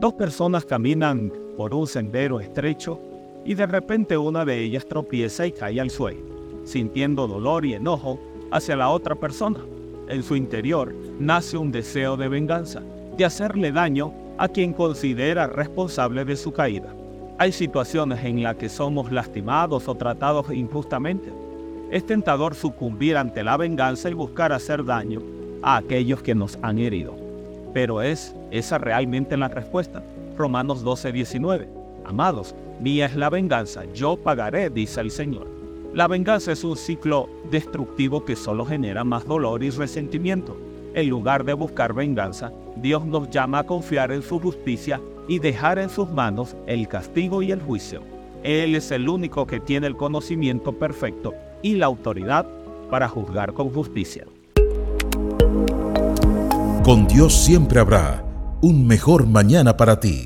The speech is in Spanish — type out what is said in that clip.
Dos personas caminan por un sendero estrecho y de repente una de ellas tropieza y cae al suelo, sintiendo dolor y enojo hacia la otra persona. En su interior nace un deseo de venganza, de hacerle daño a quien considera responsable de su caída. Hay situaciones en las que somos lastimados o tratados injustamente. Es tentador sucumbir ante la venganza y buscar hacer daño a aquellos que nos han herido. Pero ¿es esa realmente la respuesta? Romanos 12, 19. Amados, mía es la venganza, yo pagaré, dice el Señor. La venganza es un ciclo destructivo que solo genera más dolor y resentimiento. En lugar de buscar venganza, Dios nos llama a confiar en su justicia y dejar en sus manos el castigo y el juicio. Él es el único que tiene el conocimiento perfecto y la autoridad para juzgar con justicia. Con Dios siempre habrá un mejor mañana para ti.